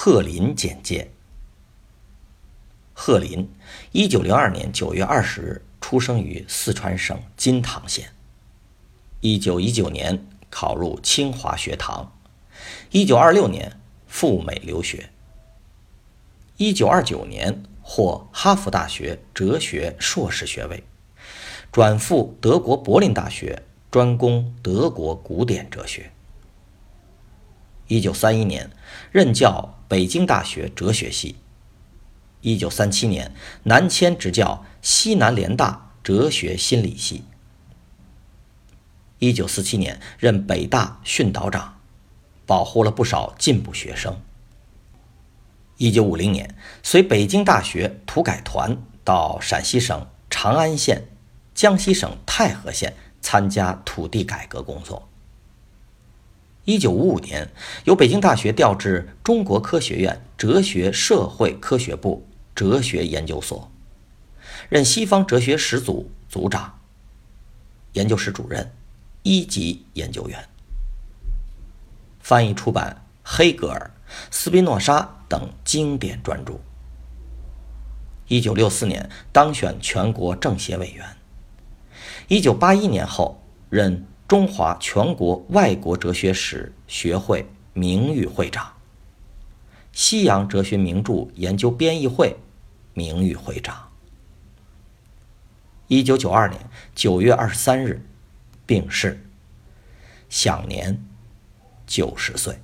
贺林简介。贺林，一九零二年九月二十日出生于四川省金堂县。一九一九年考入清华学堂，一九二六年赴美留学。一九二九年获哈佛大学哲学硕士学位，转赴德国柏林大学专攻德国古典哲学。一九三一年任教北京大学哲学系。一九三七年南迁执教西南联大哲学心理系。一九四七年任北大训导长，保护了不少进步学生。一九五零年随北京大学土改团到陕西省长安县、江西省泰和县参加土地改革工作。一九五五年，由北京大学调至中国科学院哲学社会科学部哲学研究所，任西方哲学始祖组长、研究室主任、一级研究员。翻译出版黑格尔、斯宾诺莎等经典专著。一九六四年当选全国政协委员。一九八一年后任。中华全国外国哲学史学会名誉会长，西洋哲学名著研究编译会名誉会长。一九九二年九月二十三日病逝，享年九十岁。